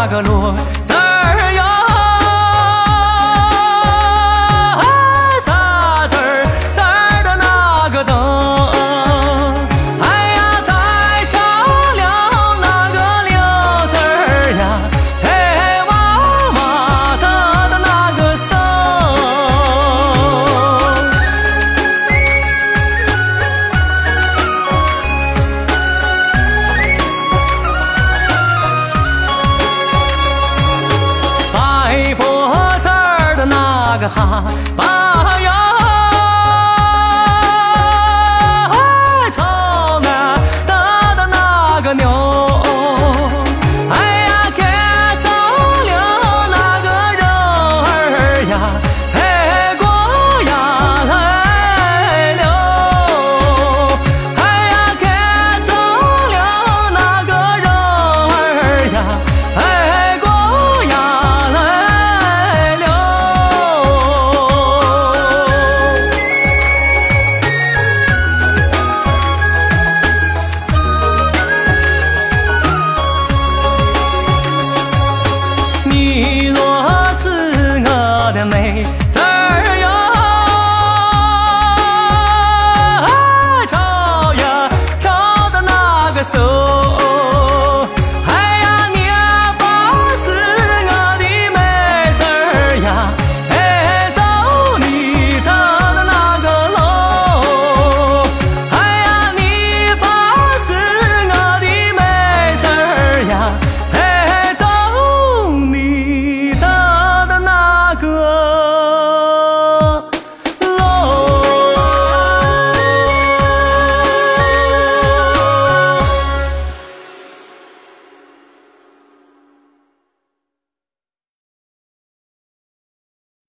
那个落个哈把